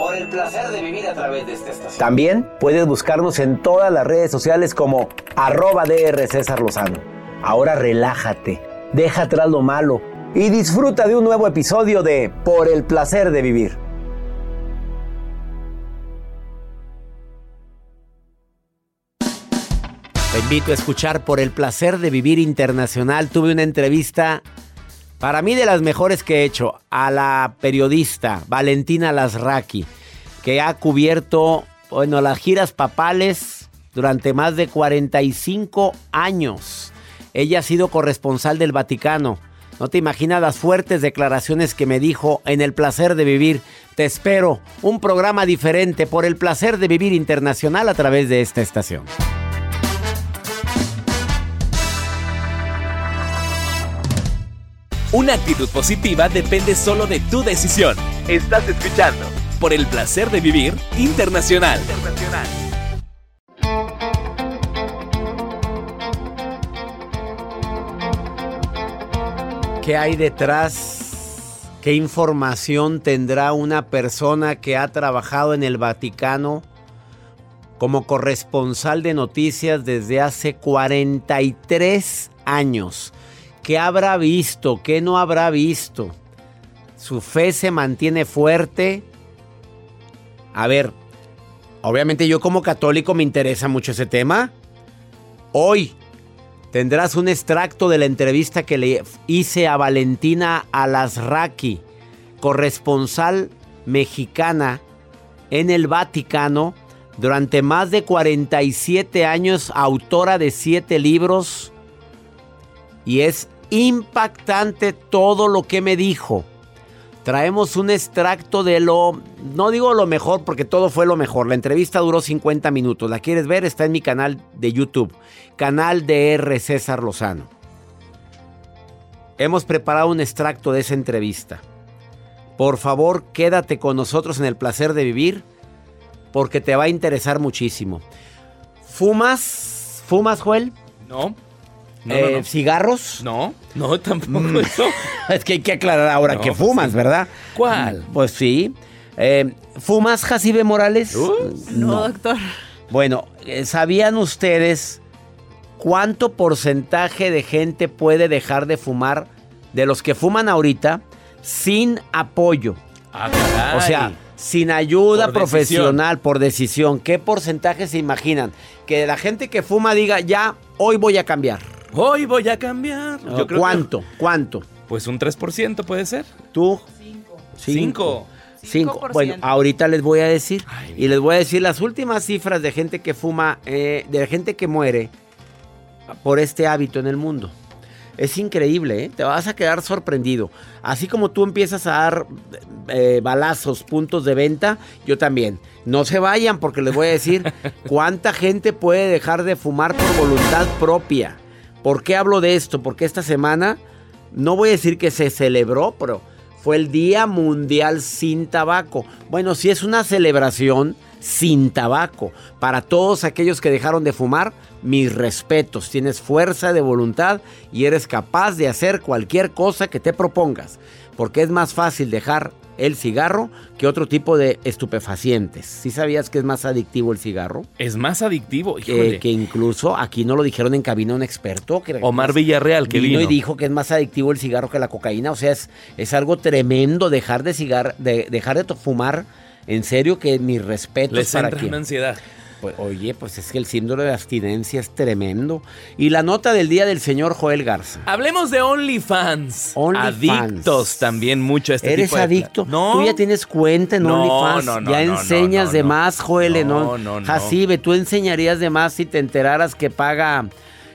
Por el placer de vivir a través de esta estación. También puedes buscarnos en todas las redes sociales como arroba DR César Lozano. Ahora relájate, deja atrás lo malo y disfruta de un nuevo episodio de Por el placer de vivir. Te invito a escuchar Por el placer de vivir internacional. Tuve una entrevista, para mí de las mejores que he hecho, a la periodista Valentina Lasraki, que ha cubierto, bueno, las giras papales durante más de 45 años. Ella ha sido corresponsal del Vaticano. No te imaginas las fuertes declaraciones que me dijo en el placer de vivir. Te espero, un programa diferente por el placer de vivir internacional a través de esta estación. Una actitud positiva depende solo de tu decisión. Estás escuchando por el placer de vivir internacional. ¿Qué hay detrás? ¿Qué información tendrá una persona que ha trabajado en el Vaticano como corresponsal de noticias desde hace 43 años? ¿Qué habrá visto? ¿Qué no habrá visto? ¿Su fe se mantiene fuerte? A ver, obviamente yo como católico me interesa mucho ese tema. Hoy tendrás un extracto de la entrevista que le hice a Valentina Alasraqui, corresponsal mexicana en el Vaticano durante más de 47 años, autora de 7 libros. Y es impactante todo lo que me dijo. Traemos un extracto de lo, no digo lo mejor porque todo fue lo mejor. La entrevista duró 50 minutos. ¿La quieres ver? Está en mi canal de YouTube, canal de R. César Lozano. Hemos preparado un extracto de esa entrevista. Por favor, quédate con nosotros en el placer de vivir porque te va a interesar muchísimo. ¿Fumas? ¿Fumas, Joel? No. No, Eh, no, no. ¿Cigarros? No, no, tampoco Mm. eso. es que hay que aclarar ahora No, que fumas, sí. ¿verdad? ¿Cuál? Pues sí. Eh, ¿Fumas, Jacibe Morales? No, doctor. Bueno, eh, ¿sabían ustedes cuánto porcentaje de gente puede dejar de fumar de los que fuman ahorita sin apoyo? Ah, caray. O sea, sin ayuda Por profesional, por decisión. ¿Qué porcentaje se imaginan? Que la gente que fuma diga, ya, hoy voy a cambiar. Hoy voy a cambiar. Yo creo que- ¿Cuánto? ¿Cuánto? pues un 3% puede ser. ¿Tú? Cinco. Cinco. Cinco. 5%. Bueno, ahorita les voy a decir. Ay, y les voy a decir las últimas cifras de gente que fuma, eh, de gente que muere por este hábito en el mundo. Es increíble, ¿eh? te vas a quedar sorprendido. Así como tú empiezas a dar eh, balazos, puntos de venta, yo también. No se vayan porque les voy a decir cuánta gente puede dejar de fumar por voluntad propia. ¿Por qué hablo de esto? Porque esta semana, no voy a decir que se celebró, pero fue el Día Mundial sin Tabaco. Bueno, sí es una celebración sin tabaco. Para todos aquellos que dejaron de fumar, mis respetos. Tienes fuerza de voluntad y eres capaz de hacer cualquier cosa que te propongas. Porque es más fácil dejar el cigarro que otro tipo de estupefacientes. ¿Sí sabías que es más adictivo el cigarro? Es más adictivo, Que, híjole. que incluso aquí no lo dijeron en cabina un experto. Que Omar Villarreal, que vino, vino. y dijo que es más adictivo el cigarro que la cocaína. O sea, es, es algo tremendo dejar de cigar, de dejar de fumar. En serio que mis respetos Les para entra quien. una ansiedad. Pues, oye, pues es que el síndrome de abstinencia es tremendo. Y la nota del día del señor Joel Garza. Hablemos de OnlyFans. OnlyFans. Adictos también mucho a este ¿Eres tipo de... adicto? No. Tú ya tienes cuenta en No, OnlyFans. no, no, ya enseñas de más, Joel. No, No, no, no. Jacibe, tú enseñarías de más si te enteraras que paga.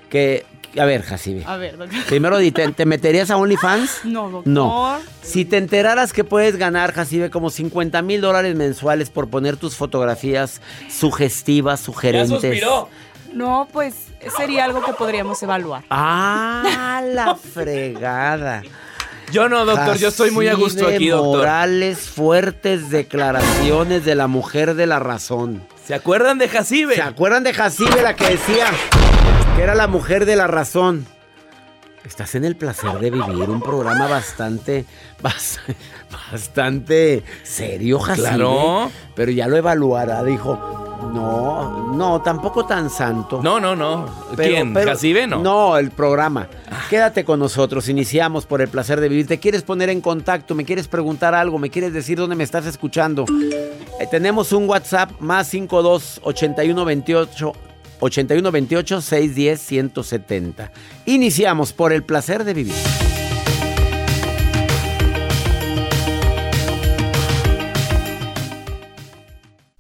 Que. A ver, Jacibe. A ver, doctor. Primero, ¿te, te meterías a OnlyFans? No, doctor. No. Si te enteraras que puedes ganar, Jacibe, como 50 mil dólares mensuales por poner tus fotografías sugestivas, Ya sugerentes. suspiró. No, pues sería algo que podríamos evaluar. Ah, la fregada. Yo no, doctor, yo estoy muy a gusto aquí, doctor. Morales, fuertes declaraciones de la mujer de la razón. ¿Se acuerdan de Jacibe? ¿Se acuerdan de Jacibe, la que decía que era la mujer de la razón? Estás en el placer de vivir un programa bastante, bas- bastante serio, Jacibe. Claro. Pero ya lo evaluará, dijo. No, no, tampoco tan santo. No, no, no. Pero- ¿Quién? pero- ¿Jacibe? No. No, el programa. Quédate con nosotros. Iniciamos por el placer de vivir. ¿Te quieres poner en contacto? ¿Me quieres preguntar algo? ¿Me quieres decir dónde me estás escuchando? Eh, tenemos un WhatsApp más 52 81 28 81 28 610 170. Iniciamos por el placer de vivir.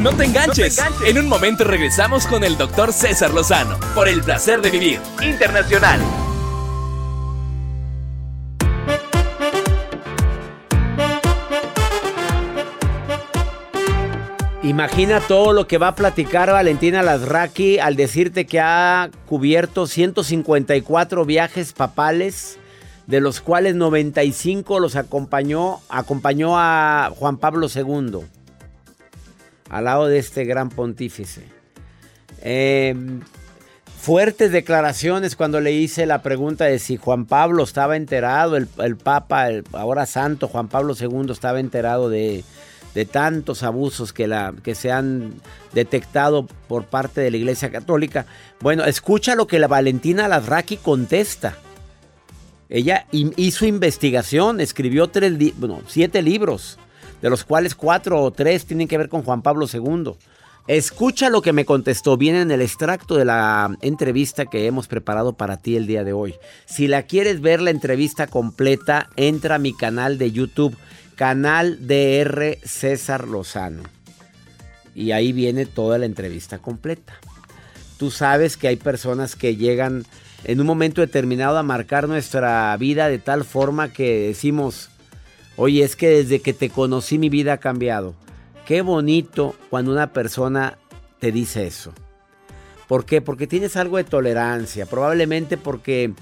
No te enganches. En un momento regresamos con el doctor César Lozano por el placer de vivir internacional. Imagina todo lo que va a platicar Valentina Lasraki al decirte que ha cubierto 154 viajes papales, de los cuales 95 los acompañó, acompañó a Juan Pablo II, al lado de este gran pontífice. Eh, fuertes declaraciones cuando le hice la pregunta de si Juan Pablo estaba enterado, el, el Papa, el ahora santo Juan Pablo II estaba enterado de, de tantos abusos que, la, que se han detectado por parte de la Iglesia Católica. Bueno, escucha lo que la Valentina Lasraki contesta. Ella hizo investigación, escribió tres siete libros, de los cuales cuatro o tres tienen que ver con Juan Pablo II. Escucha lo que me contestó. Viene en el extracto de la entrevista que hemos preparado para ti el día de hoy. Si la quieres ver la entrevista completa, entra a mi canal de YouTube, canal DR César Lozano. Y ahí viene toda la entrevista completa. Tú sabes que hay personas que llegan en un momento determinado a marcar nuestra vida de tal forma que decimos, oye, es que desde que te conocí mi vida ha cambiado. Qué bonito cuando una persona te dice eso. ¿Por qué? Porque tienes algo de tolerancia, probablemente porque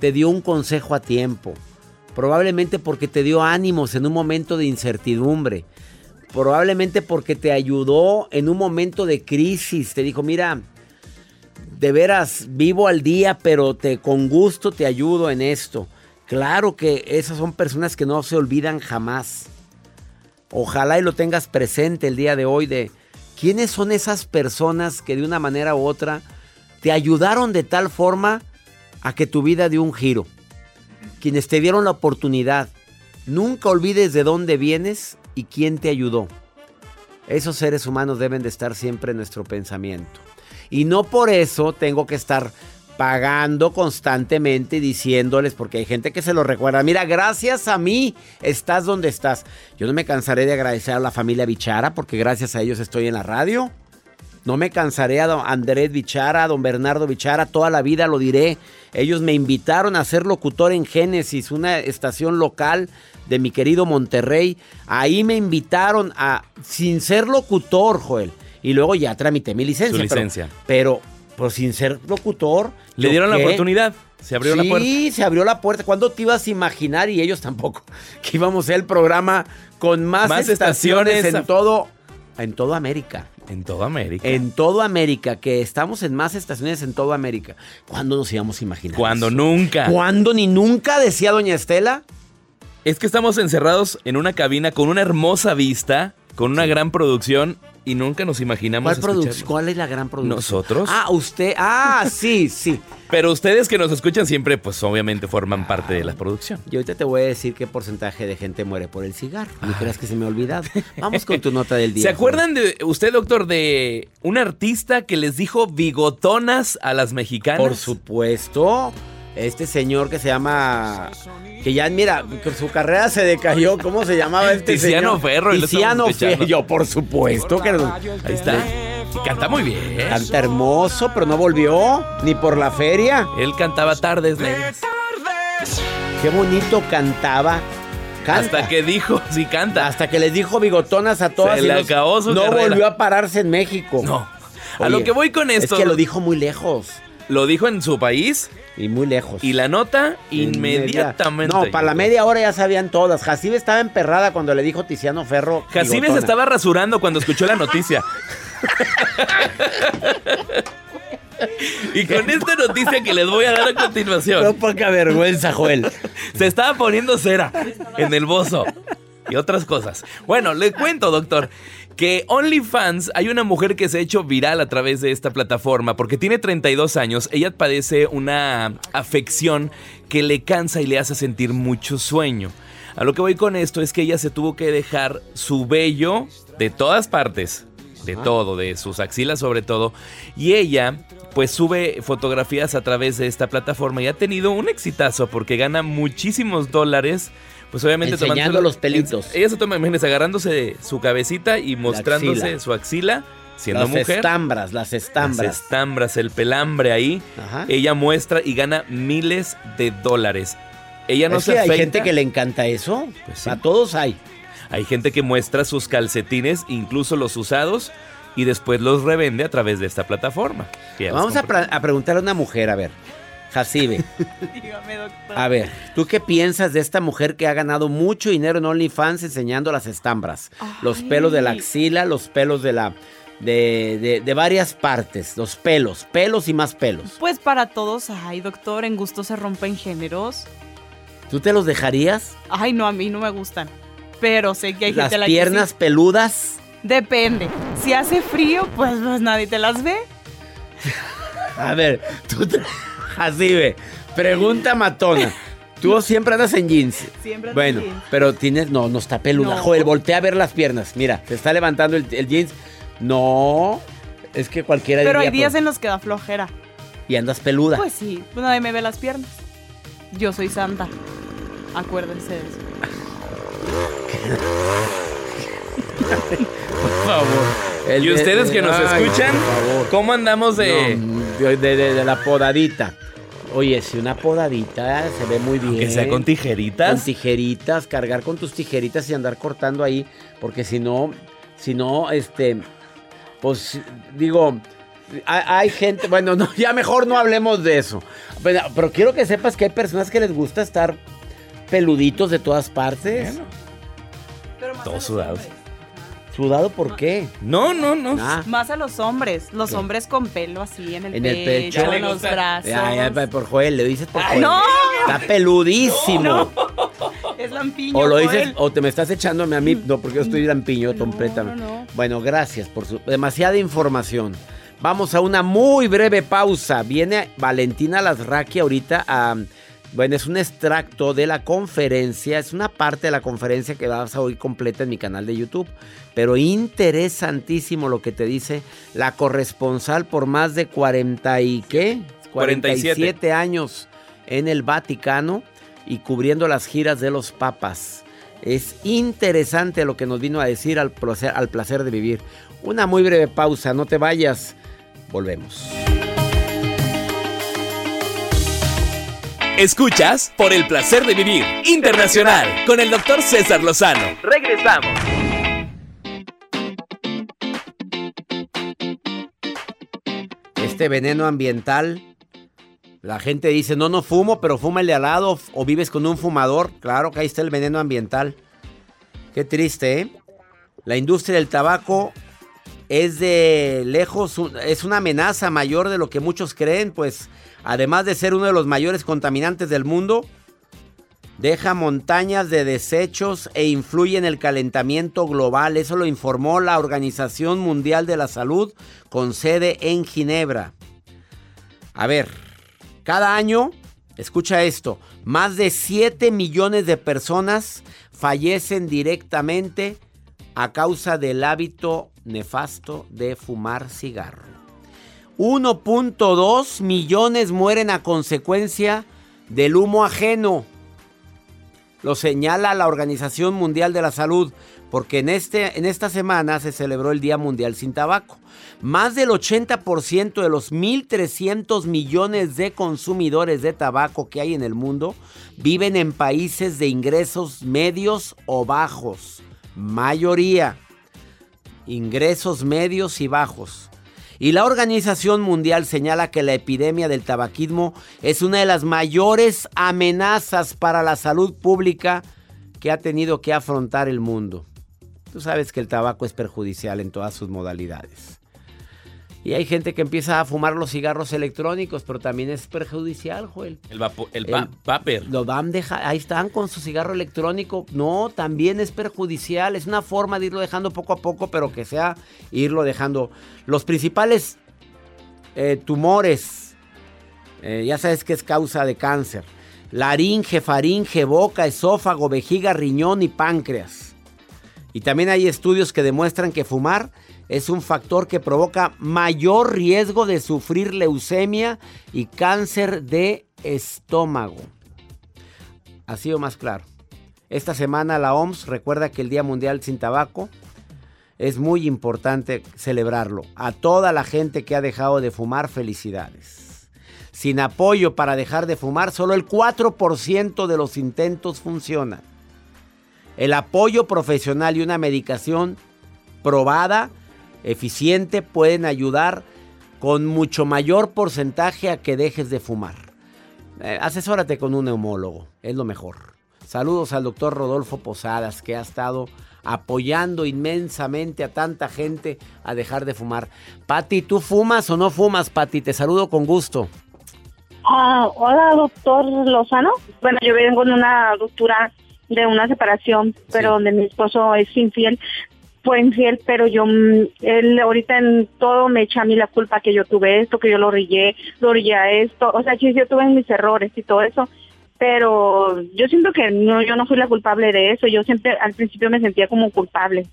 te dio un consejo a tiempo, probablemente porque te dio ánimos en un momento de incertidumbre, probablemente porque te ayudó en un momento de crisis, te dijo, mira, de veras vivo al día, pero te con gusto te ayudo en esto. Claro que esas son personas que no se olvidan jamás. Ojalá y lo tengas presente el día de hoy de quiénes son esas personas que de una manera u otra te ayudaron de tal forma a que tu vida dio un giro. Quienes te dieron la oportunidad. Nunca olvides de dónde vienes y quién te ayudó. Esos seres humanos deben de estar siempre en nuestro pensamiento. Y no por eso tengo que estar pagando constantemente y diciéndoles, porque hay gente que se lo recuerda, mira, gracias a mí estás donde estás. Yo no me cansaré de agradecer a la familia Bichara, porque gracias a ellos estoy en la radio. No me cansaré a don Andrés Bichara, a don Bernardo Bichara, toda la vida lo diré. Ellos me invitaron a ser locutor en Génesis, una estación local de mi querido Monterrey. Ahí me invitaron a, sin ser locutor, Joel y luego ya tramité mi licencia. Su licencia. Pero, pero, sin ser locutor. Le dieron la oportunidad. Se abrió la puerta. Sí, se abrió la puerta. ¿Cuándo te ibas a imaginar? Y ellos tampoco. Que íbamos a ser el programa con más, estaciones, en todo. En toda América. En toda América. En toda América, que estamos en más estaciones en toda América. ¿Cuándo nos íbamos a imaginar? Cuando nunca. ¿Cuándo ni nunca? Decía doña Estela. Es que estamos encerrados en una cabina con una hermosa vista, con una gran producción y nunca nos imaginamos. ¿Cuál, ¿Cuál es la gran producción? Nosotros. Ah, usted. Ah, sí, sí. Pero ustedes que nos escuchan siempre, pues obviamente forman parte de la producción. Y ahorita te voy a decir qué porcentaje de gente muere por el cigarro. No creas que se me ha olvidado. Vamos con tu nota del día. ¿Se acuerdan de usted, doctor, de un artista que les dijo bigotonas a las mexicanas? Por supuesto. Este señor que se llama. Que ya, mira, su carrera se decayó. ¿Cómo se llamaba este Tiziano señor? Ferro. Tiziano Ferro. Yo, por supuesto que. Ahí está. Y canta muy bien. Canta hermoso, pero no volvió. Ni por la feria. Él cantaba tardes negras. Qué bonito cantaba. Canta. Hasta que dijo, sí canta. Hasta que les dijo bigotonas a todas. Se le acabó su No carrera. volvió a pararse en México. No. a lo que voy con esto. Es que lo dijo muy lejos. Lo dijo en su país. Y muy lejos. Y la nota inmediatamente. No, para la media hora ya sabían todas. Jacibe estaba emperrada cuando le dijo Tiziano Ferro. Jacibe se estaba rasurando cuando escuchó la noticia. y con esta noticia que les voy a dar a continuación. No poca vergüenza, Joel. se estaba poniendo cera en el bozo. Y otras cosas. Bueno, le cuento, doctor que OnlyFans hay una mujer que se ha hecho viral a través de esta plataforma porque tiene 32 años, ella padece una afección que le cansa y le hace sentir mucho sueño. A lo que voy con esto es que ella se tuvo que dejar su vello de todas partes, de todo, de sus axilas sobre todo, y ella pues sube fotografías a través de esta plataforma y ha tenido un exitazo porque gana muchísimos dólares pues obviamente enseñando los pelitos. Ella se toma imágenes agarrándose su cabecita y mostrándose axila. su axila. Siendo las mujer. estambras, las estambras. Las estambras, el pelambre ahí. Ajá. Ella muestra y gana miles de dólares. Ella no es se que afeita. hay gente que le encanta eso. Pues sí. A todos hay. Hay gente que muestra sus calcetines, incluso los usados, y después los revende a través de esta plataforma. Vamos a, a preguntarle a una mujer, a ver. Jacibe. Dígame, doctor. A ver, ¿tú qué piensas de esta mujer que ha ganado mucho dinero en OnlyFans enseñando las estambras? Ay. Los pelos de la axila, los pelos de la... De, de, de, varias partes, los pelos, pelos y más pelos. Pues para todos, ay doctor, en gusto se rompen géneros. ¿Tú te los dejarías? Ay, no, a mí no me gustan. Pero sé que hay las gente a la piernas que sí. peludas. Depende. Si hace frío, pues, pues nadie te las ve. A ver, tú te... Así ve. Pregunta matona. Tú siempre andas en jeans. Siempre bueno, en jeans. pero tienes. No, no está peluda. No. Joder, voltea a ver las piernas. Mira, se está levantando el, el jeans. No, es que cualquiera Pero hay días pues, en los que da flojera. Y andas peluda. Pues sí, pues nadie me ve las piernas. Yo soy santa. Acuérdense de eso. por favor. El Y de- ustedes que nos Ay, escuchan, por favor. ¿cómo andamos de...? No, de, de- de- de la podadita. Oye, si una podadita se ve muy bien. Que sea con tijeritas. Con tijeritas, cargar con tus tijeritas y andar cortando ahí, porque si no, si no, este, pues digo, hay, hay gente, bueno, no, ya mejor no hablemos de eso. Pero, pero quiero que sepas que hay personas que les gusta estar peluditos de todas partes. Todos sudados. ¿Sudado por qué? No, no, no. Ah, Más a los hombres. Los ¿Qué? hombres con pelo así en el En el pecho, pecho. en los brazos. ya, ya, por Joel, le dices por Joel. ¡No! Está peludísimo. Es lampiño. O lo Joel. dices, o te me estás echándome a mí, no, porque yo estoy lampiño No, completamente. no, no. Bueno, gracias por su demasiada información. Vamos a una muy breve pausa. Viene Valentina Lasraqui ahorita a. Bueno, es un extracto de la conferencia, es una parte de la conferencia que vas a oír completa en mi canal de YouTube. Pero interesantísimo lo que te dice la corresponsal por más de 40 y qué? 47. años en el Vaticano y cubriendo las giras de los papas. Es interesante lo que nos vino a decir al placer, al placer de vivir. Una muy breve pausa, no te vayas. Volvemos. Escuchas por el placer de vivir internacional con el doctor César Lozano. Regresamos. Este veneno ambiental, la gente dice, no, no fumo, pero fuma el de al lado o vives con un fumador. Claro que ahí está el veneno ambiental. Qué triste, ¿eh? La industria del tabaco es de lejos, es una amenaza mayor de lo que muchos creen, pues además de ser uno de los mayores contaminantes del mundo, deja montañas de desechos e influye en el calentamiento global. Eso lo informó la Organización Mundial de la Salud con sede en Ginebra. A ver, cada año, escucha esto, más de 7 millones de personas fallecen directamente a causa del hábito nefasto de fumar cigarro. 1.2 millones mueren a consecuencia del humo ajeno. Lo señala la Organización Mundial de la Salud, porque en, este, en esta semana se celebró el Día Mundial sin Tabaco. Más del 80% de los 1.300 millones de consumidores de tabaco que hay en el mundo viven en países de ingresos medios o bajos. Mayoría. Ingresos medios y bajos. Y la Organización Mundial señala que la epidemia del tabaquismo es una de las mayores amenazas para la salud pública que ha tenido que afrontar el mundo. Tú sabes que el tabaco es perjudicial en todas sus modalidades. Y hay gente que empieza a fumar los cigarros electrónicos, pero también es perjudicial, Joel. El, vapo- el El-. Lo van deja- ahí están con su cigarro electrónico. No, también es perjudicial. Es una forma de irlo dejando poco a poco, pero que sea irlo dejando. Los principales eh, tumores, eh, ya sabes que es causa de cáncer. Laringe, faringe, boca, esófago, vejiga, riñón y páncreas. Y también hay estudios que demuestran que fumar es un factor que provoca mayor riesgo de sufrir leucemia y cáncer de estómago. Así o más claro. Esta semana la OMS recuerda que el Día Mundial sin Tabaco es muy importante celebrarlo. A toda la gente que ha dejado de fumar, felicidades. Sin apoyo para dejar de fumar, solo el 4% de los intentos funcionan. El apoyo profesional y una medicación probada, eficiente, pueden ayudar con mucho mayor porcentaje a que dejes de fumar. Eh, asesórate con un neumólogo, es lo mejor. Saludos al doctor Rodolfo Posadas, que ha estado apoyando inmensamente a tanta gente a dejar de fumar. Pati, ¿tú fumas o no fumas, Pati? Te saludo con gusto. Ah, hola, doctor Lozano. Bueno, yo vengo en una ruptura de una separación, pero donde mi esposo es infiel. Fue infiel, pero yo, mm, él ahorita en todo me echa a mí la culpa que yo tuve esto, que yo lo orillé, lo orillé a esto. O sea, sí, yo tuve mis errores y todo eso, pero yo siento que no, yo no fui la culpable de eso. Yo siempre al principio me sentía como culpable.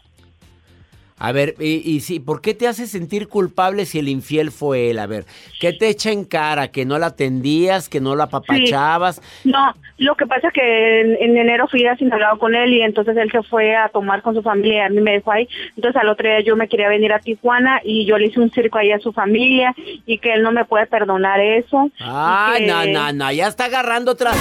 A ver, y, y sí, ¿por qué te hace sentir culpable si el infiel fue él? A ver, ¿qué te echa en cara? ¿Que no la atendías? ¿Que no la apapachabas? No, lo que pasa es que en, en enero fui a Sinaloa con él y entonces él se fue a tomar con su familia y a mí me dejó ahí. Entonces al otro día yo me quería venir a Tijuana y yo le hice un circo ahí a su familia y que él no me puede perdonar eso. Ah, que- no, no, no, ya está agarrando otra.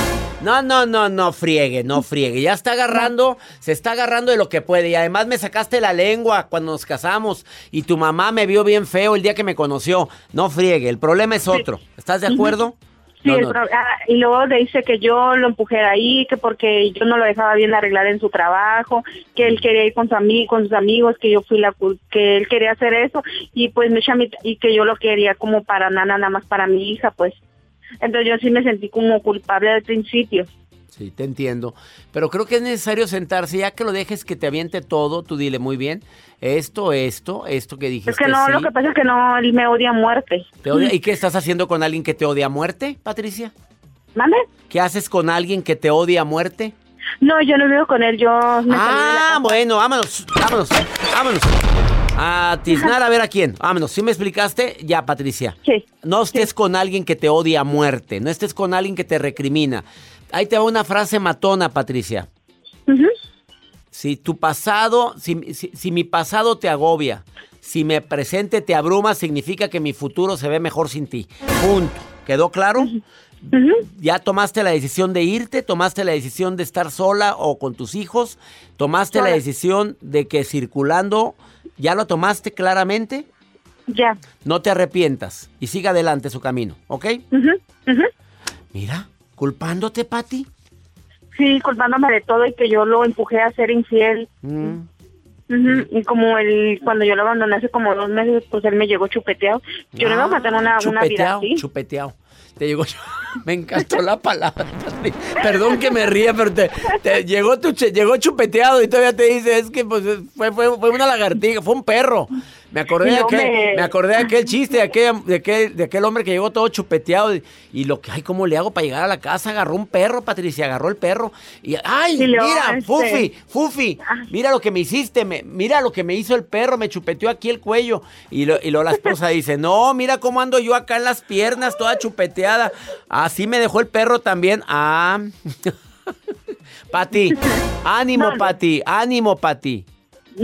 No, no, no, no friegue, no friegue. Ya está agarrando, se está agarrando de lo que puede. Y además me sacaste la lengua cuando nos casamos y tu mamá me vio bien feo el día que me conoció. No friegue, el problema es otro. ¿Estás de acuerdo? Sí, No, el no. pro- ah, y luego le dice que yo lo empujé de ahí, que porque yo no lo dejaba bien arreglar en su trabajo, que él quería ir con, su ami- con sus amigos, que yo fui la que él quería hacer eso y pues me y que yo lo quería como para nana, nada más para mi hija, pues. Entonces yo sí me sentí como culpable al principio. Sí, te entiendo. Pero creo que es necesario sentarse, ya que lo dejes que te aviente todo, tú dile muy bien, esto, esto, esto que dijiste. Es que no, sí, lo que pasa es que no, él me odia a muerte. te odia. ¿Y qué estás haciendo con alguien que te odia a muerte, Patricia? ¿Mande? ¿Qué haces con alguien que te odia a muerte? No, yo no vivo con él, yo me Ah, bueno, vámonos, vámonos, vámonos. A tiznar a ver a quién. Vámonos, ¿sí me explicaste? Ya, Patricia. Sí. No estés con alguien que te odia a muerte, no estés con alguien que te recrimina. Ahí te va una frase matona, Patricia. Ujú. Si tu pasado, si, si- si mi pasado te agobia, si mi presente te abruma, significa que mi futuro se ve mejor sin ti. Punto. ¿Quedó claro? ¿Ya tomaste la decisión de irte? ¿Tomaste la decisión de estar sola o con tus hijos? ¿Tomaste la decisión de que circulando, ya lo tomaste claramente? Ya. No te arrepientas y siga adelante su camino, ¿ok? Ujú, ujú. Mira, culpándote, Pati. Sí, culpándome de todo y que yo lo empujé a ser infiel. Mm. Y como él, cuando yo lo abandoné hace como dos meses, pues él me llegó chupeteado. Yo le iba a matar una, una vida así. chupeteado. Te llegó, me encantó la palabra. Perdón que me ría, pero te, te llegó tu llegó chupeteado y todavía te dice, es que pues fue, fue, fue una lagartija, fue un perro. Me acordé, de aquel, me- me acordé de aquel chiste, de aquel, de, aquel, de aquel hombre que llegó todo chupeteado y, y lo que, ay, ¿cómo le hago para llegar a la casa? Agarró un perro, Patricia, agarró el perro y, ay, Y luego, mira, este- Fufi, Fufi, mira lo que me hiciste, me- mira lo que me hizo el perro, me chupeteó aquí el cuello. Y, lo, y luego la esposa dice, no, mira cómo ando yo acá en las piernas, toda chupeteada. Así me dejó el perro también. Ah. Pati, ánimo, Pati, ánimo, Pati.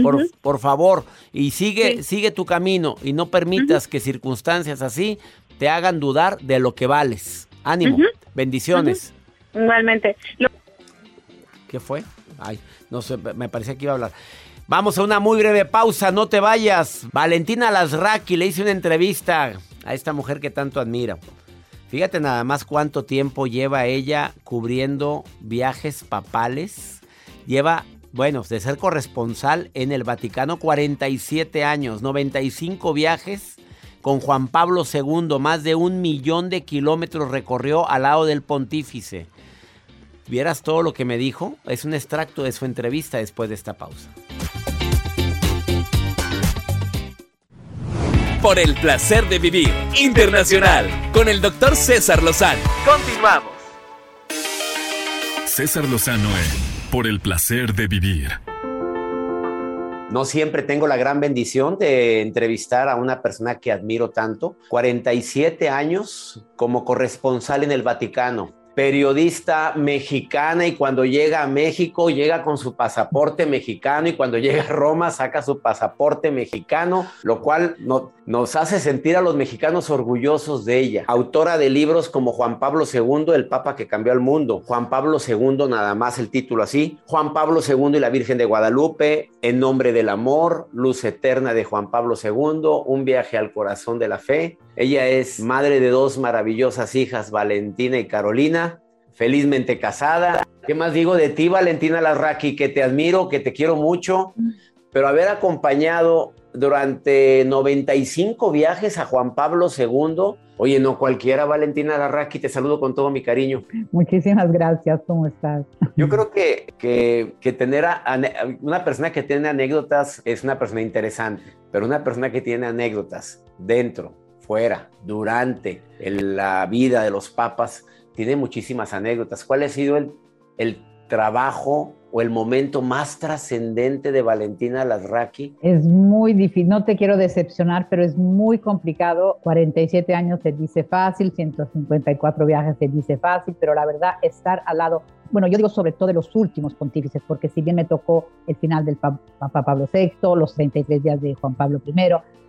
Por, por favor, y sigue, sigue tu camino y no permitas que circunstancias así te hagan dudar de lo que vales. Ánimo, bendiciones. Igualmente. Lo- ¿Qué fue? Ay, no sé, me parecía que iba a hablar. Vamos a una muy breve pausa, no te vayas. Valentina Lasraki le hice una entrevista a esta mujer que tanto admiro. Fíjate nada más cuánto tiempo lleva ella cubriendo viajes papales. Lleva, bueno, de ser corresponsal en el Vaticano 47 años, 95 viajes con Juan Pablo II, más de un millón de kilómetros recorrió al lado del pontífice. ¿Vieras todo lo que me dijo? Es un extracto de su entrevista después de esta pausa. Por el placer de vivir internacional con el doctor César Lozano. Continuamos. César Lozano en Por el placer de vivir. No siempre tengo la gran bendición de entrevistar a una persona que admiro tanto. 47 años como corresponsal en el Vaticano. Periodista mexicana y cuando llega a México llega con su pasaporte mexicano y cuando llega a Roma saca su pasaporte mexicano, lo cual no- nos hace sentir a los mexicanos orgullosos de ella. Autora de libros como Juan Pablo II, el Papa que cambió al mundo. Juan Pablo II, nada más el título así. Juan Pablo II y la Virgen de Guadalupe, En nombre del amor, Luz eterna de Juan Pablo II, Un viaje al corazón de la fe. Ella es madre de dos maravillosas hijas, Valentina y Carolina, felizmente casada. ¿Qué más digo de ti, Valentina Larraqui? Que te admiro, que te quiero mucho, pero haber acompañado durante 95 viajes a Juan Pablo II. Oye, no cualquiera, Valentina Larraqui, te saludo con todo mi cariño. Muchísimas gracias, ¿cómo estás? Yo creo que, que, que tener a- ane- una persona que tiene anécdotas es una persona interesante, pero una persona que tiene anécdotas dentro, fuera, durante el- la vida de los papas, tiene muchísimas anécdotas. ¿Cuál ha sido el, el trabajo o el momento más trascendente de Valentina Lasraki? Es muy difícil, no te quiero decepcionar, pero es muy complicado. 47 años se dice fácil, 154 viajes se dice fácil, pero la verdad, estar al lado, bueno, yo digo sobre todo de los últimos pontífices, porque si bien me tocó el final del Papa Pablo VI, los 33 días de Juan Pablo I,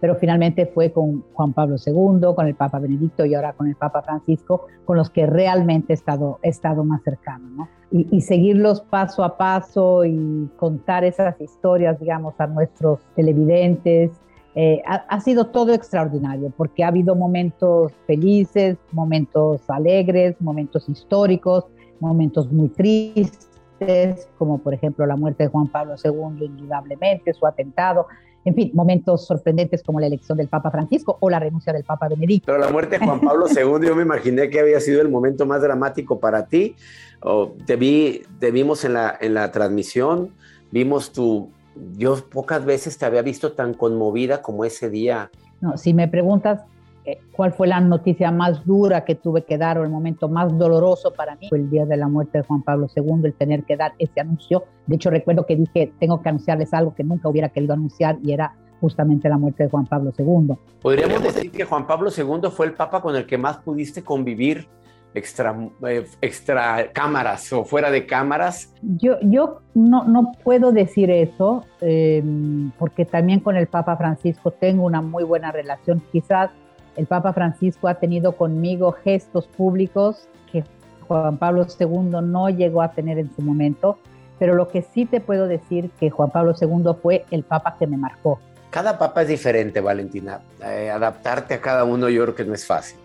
pero finalmente fue con Juan Pablo II, con el Papa Benedicto y ahora con el Papa Francisco, con los que realmente he estado, he estado más cercano, ¿no? y, seguirlos paso a paso y contar esas historias, digamos, a nuestros televidentes. Eh, ha, sido todo extraordinario porque ha habido momentos felices, momentos alegres, momentos históricos, momentos muy tristes, como por ejemplo la muerte de Juan Pablo II, indudablemente, su atentado, en fin, momentos sorprendentes como la elección del Papa Francisco o la renuncia del Papa Benedicto. Pero la muerte de Juan Pablo II, yo me imaginé que había sido el momento más dramático para ti. te, vi, te vimos en la, en la transmisión, vimos tu... Yo pocas veces te había visto tan conmovida como ese día. No, si me preguntas cuál fue la noticia más dura que tuve que dar o el momento más doloroso para mí fue el día de la muerte de Juan Pablo II, el tener que dar ese anuncio. De hecho, recuerdo que dije, tengo que anunciarles algo que nunca hubiera querido anunciar y era justamente la muerte de Juan Pablo II. Podríamos decir que Juan Pablo II fue el papa con el que más pudiste convivir extra, eh, extra cámaras o fuera de cámaras? Yo, yo no, no puedo decir eso, eh, porque también con el Papa Francisco tengo una muy buena relación. Quizás el Papa Francisco ha tenido conmigo gestos públicos que Juan Pablo II no llegó a tener en su momento, pero lo que sí te puedo decir que Juan Pablo II fue el Papa que me marcó. Cada papa es diferente, Valentina. Eh, adaptarte a cada uno yo creo que no es fácil.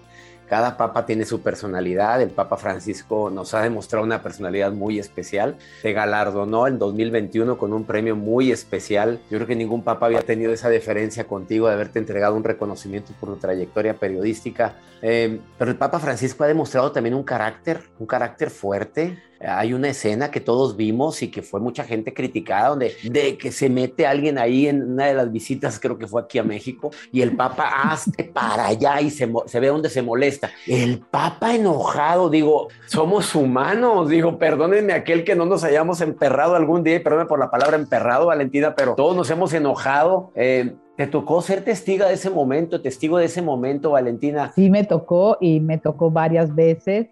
Cada papa tiene su personalidad. El Papa Francisco nos ha demostrado una personalidad muy especial. Te galardonó en 2021 con un premio muy especial. Yo creo que ningún papa había tenido esa deferencia contigo de haberte entregado un reconocimiento por tu trayectoria periodística. Eh, pero el Papa Francisco ha demostrado también un carácter, un carácter fuerte, hay una escena que todos vimos y que fue mucha gente criticada, donde de que se mete alguien ahí en una de las visitas, creo que fue aquí a México, y el Papa hace para allá y se, se ve donde se molesta. El Papa enojado, digo, somos humanos, digo, perdónenme aquel que no nos hayamos emperrado algún día, perdónenme por la palabra emperrado, Valentina, pero todos nos hemos enojado. Eh, ¿Te tocó ser testiga de ese momento, testigo de ese momento, Valentina? Sí, me tocó y me tocó varias veces,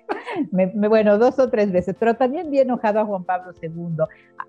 bueno, dos o tres veces, pero también bien enojado a Juan Pablo II.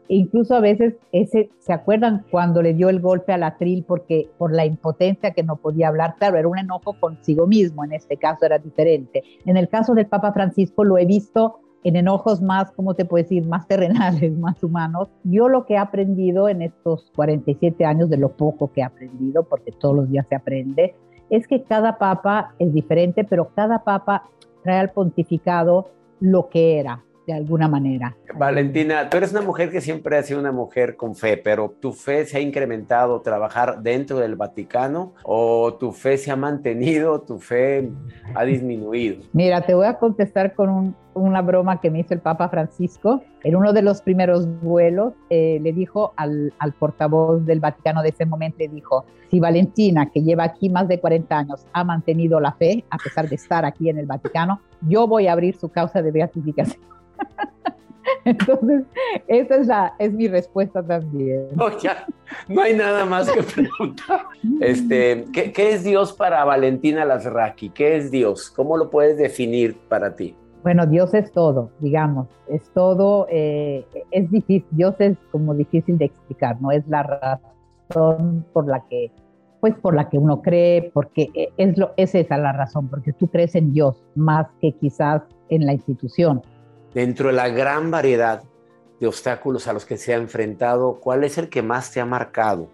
Incluso a veces ese, ¿se acuerdan cuando le dio el golpe al atril porque por la impotencia que no podía hablar? Claro, era un enojo consigo mismo, en este caso era diferente. En el caso del Papa Francisco lo he visto en enojos más, ¿cómo te puedo decir?, más terrenales, más humanos. Yo lo que he aprendido en estos 47 años, de lo poco que he aprendido, porque todos los días se aprende, es que cada papa es diferente, pero cada papa trae al pontificado lo que era, de alguna manera. Valentina, tú eres una mujer que siempre ha sido una mujer con fe, pero ¿tu fe se ha incrementado trabajar dentro del Vaticano o tu fe se ha mantenido, tu fe ha disminuido? Mira, te voy a contestar con una broma que me hizo el Papa Francisco. En uno de los primeros vuelos eh, le dijo al, al portavoz del Vaticano de ese momento, le dijo, si Valentina, que lleva aquí más de 40 años, ha mantenido la fe, a pesar de estar aquí en el Vaticano, yo voy a abrir su causa de beatificación. Entonces, esa es, la, es mi respuesta también. No, ya, no hay nada más que preguntar. Este, ¿qué, ¿qué, es Dios para Valentina Lasraki? ¿Qué es Dios? ¿Cómo lo puedes definir para ti? Bueno, Dios es todo, digamos, es todo, eh, es difícil, Dios es como difícil de explicar, no es la razón por la que, pues por la que uno cree, porque es, lo, es esa la razón, porque tú crees en Dios más que quizás en la institución dentro de la gran variedad de obstáculos a los que se ha enfrentado, ¿cuál es el que más te ha marcado?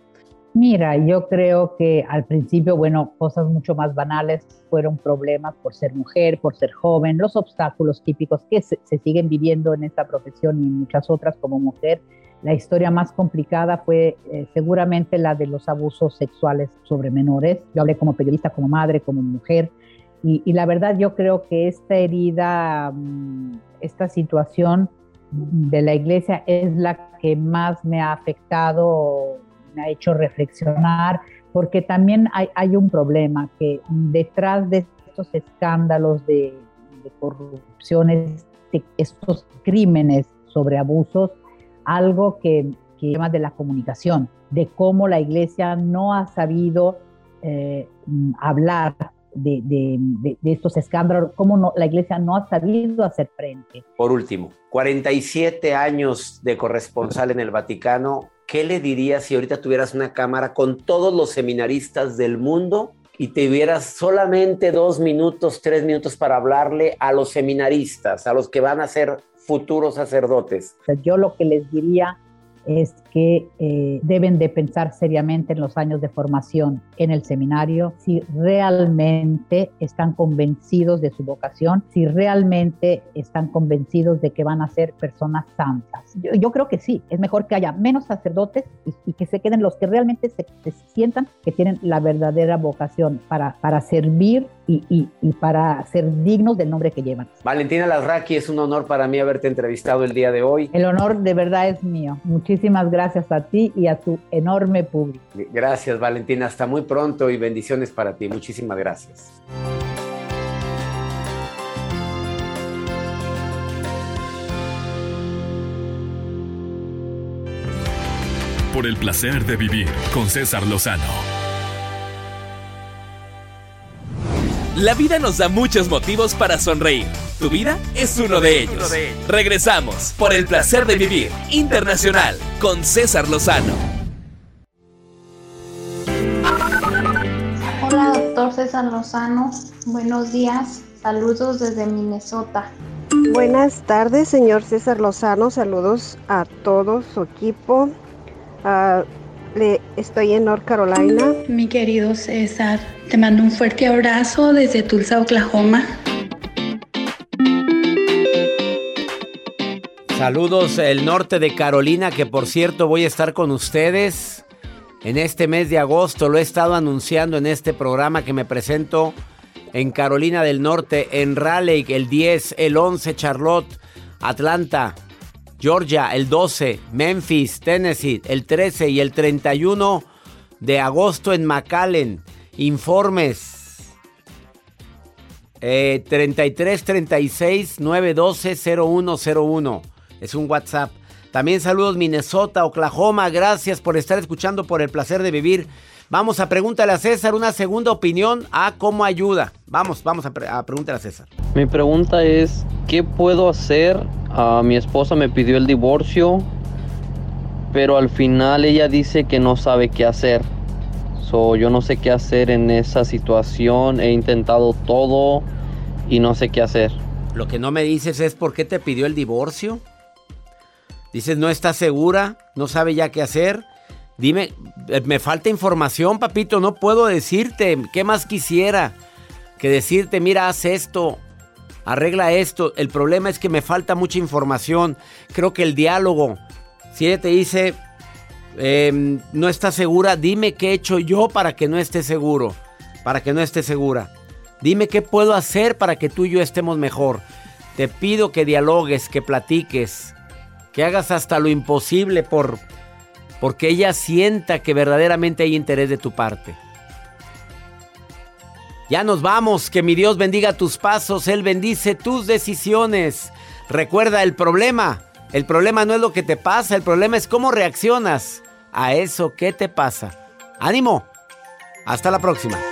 Mira, yo creo que al principio, bueno, cosas mucho más banales fueron problemas por ser mujer, por ser joven, los obstáculos típicos que se, siguen viviendo en esta profesión y en muchas otras como mujer. La historia más complicada fue eh, seguramente la de los abusos sexuales sobre menores. Yo hablé como periodista, como madre, como mujer. Y, la verdad yo creo que esta herida, mm, esta situación de la iglesia es la que más me ha afectado, me ha hecho reflexionar, porque también hay, un problema, que detrás de estos escándalos de, de corrupciones, estos crímenes sobre abusos, algo que, que de la comunicación, de cómo la iglesia no ha sabido eh, hablar de, de, de, estos escándalos, cómo no, la iglesia no ha sabido hacer frente. Por último, 47 años de corresponsal en el Vaticano, ¿qué le dirías si ahorita tuvieras una cámara con todos los seminaristas del mundo y tuvieras solamente dos minutos, tres minutos para hablarle a los seminaristas, a los que van a ser futuros sacerdotes? Yo lo que les diría es que eh, deben de pensar seriamente en los años de formación en el seminario, si realmente están convencidos de su vocación, si realmente están convencidos de que van a ser personas santas. Yo, creo que sí, es mejor que haya menos sacerdotes y, y que se queden los que realmente se, se, sientan que tienen la verdadera vocación para, para servir y, y, y, para ser dignos del nombre que llevan. Valentina Lasraki, es un honor para mí haberte entrevistado el día de hoy. El honor de verdad es mío. Muchísimas gracias a ti y a tu enorme público. Gracias, Valentina. Hasta muy pronto y bendiciones para ti. Muchísimas gracias. Por el placer de vivir con César Lozano. La vida nos da muchos motivos para sonreír. Tu vida es uno de ellos. Regresamos por el placer de vivir internacional con César Lozano. Hola, doctor César Lozano. Buenos días. Saludos desde Minnesota. Buenas tardes, señor César Lozano. Saludos a todo su equipo. Uh, le, estoy en North Carolina. Mi querido César, te mando un fuerte abrazo desde Tulsa, Oklahoma. Saludos el norte de Carolina, que por cierto voy a estar con ustedes en este mes de agosto. Lo he estado anunciando en este programa que me presento en Carolina del Norte, en Raleigh el 10, el 11 Charlotte, Atlanta, Georgia el 12, Memphis, Tennessee el 13 y el 31 de agosto en McAllen. Informes eh, 33 36 912 0101. Es un WhatsApp. También saludos Minnesota, Oklahoma. Gracias por estar escuchando por el placer de vivir. Vamos a pregúntale a César una segunda opinión a cómo ayuda. Vamos, vamos a, pre a preguntarle a César. Mi pregunta es, ¿qué puedo hacer? Uh, mi esposa me pidió el divorcio, pero al final ella dice que no sabe qué hacer. So, yo no sé qué hacer en esa situación. He intentado todo y no sé qué hacer. Lo que no me dices es por qué te pidió el divorcio. Dices, no está segura, no sabe ya qué hacer. Dime, me falta información, papito, no puedo decirte qué más quisiera que decirte, mira, haz esto, arregla esto. El problema es que me falta mucha información. Creo que el diálogo, si ella te dice, eh, no está segura, dime qué he hecho yo para que no esté seguro, para que no esté segura. Dime qué puedo hacer para que tú y yo estemos mejor. Te pido que dialogues, que platiques, que hagas hasta lo imposible por porque ella sienta que verdaderamente hay interés de tu parte. Ya nos vamos, que mi Dios bendiga tus pasos, Él bendice tus decisiones. Recuerda el problema, el problema no es lo que te pasa, el problema es cómo reaccionas a eso que te pasa. Ánimo, hasta la próxima.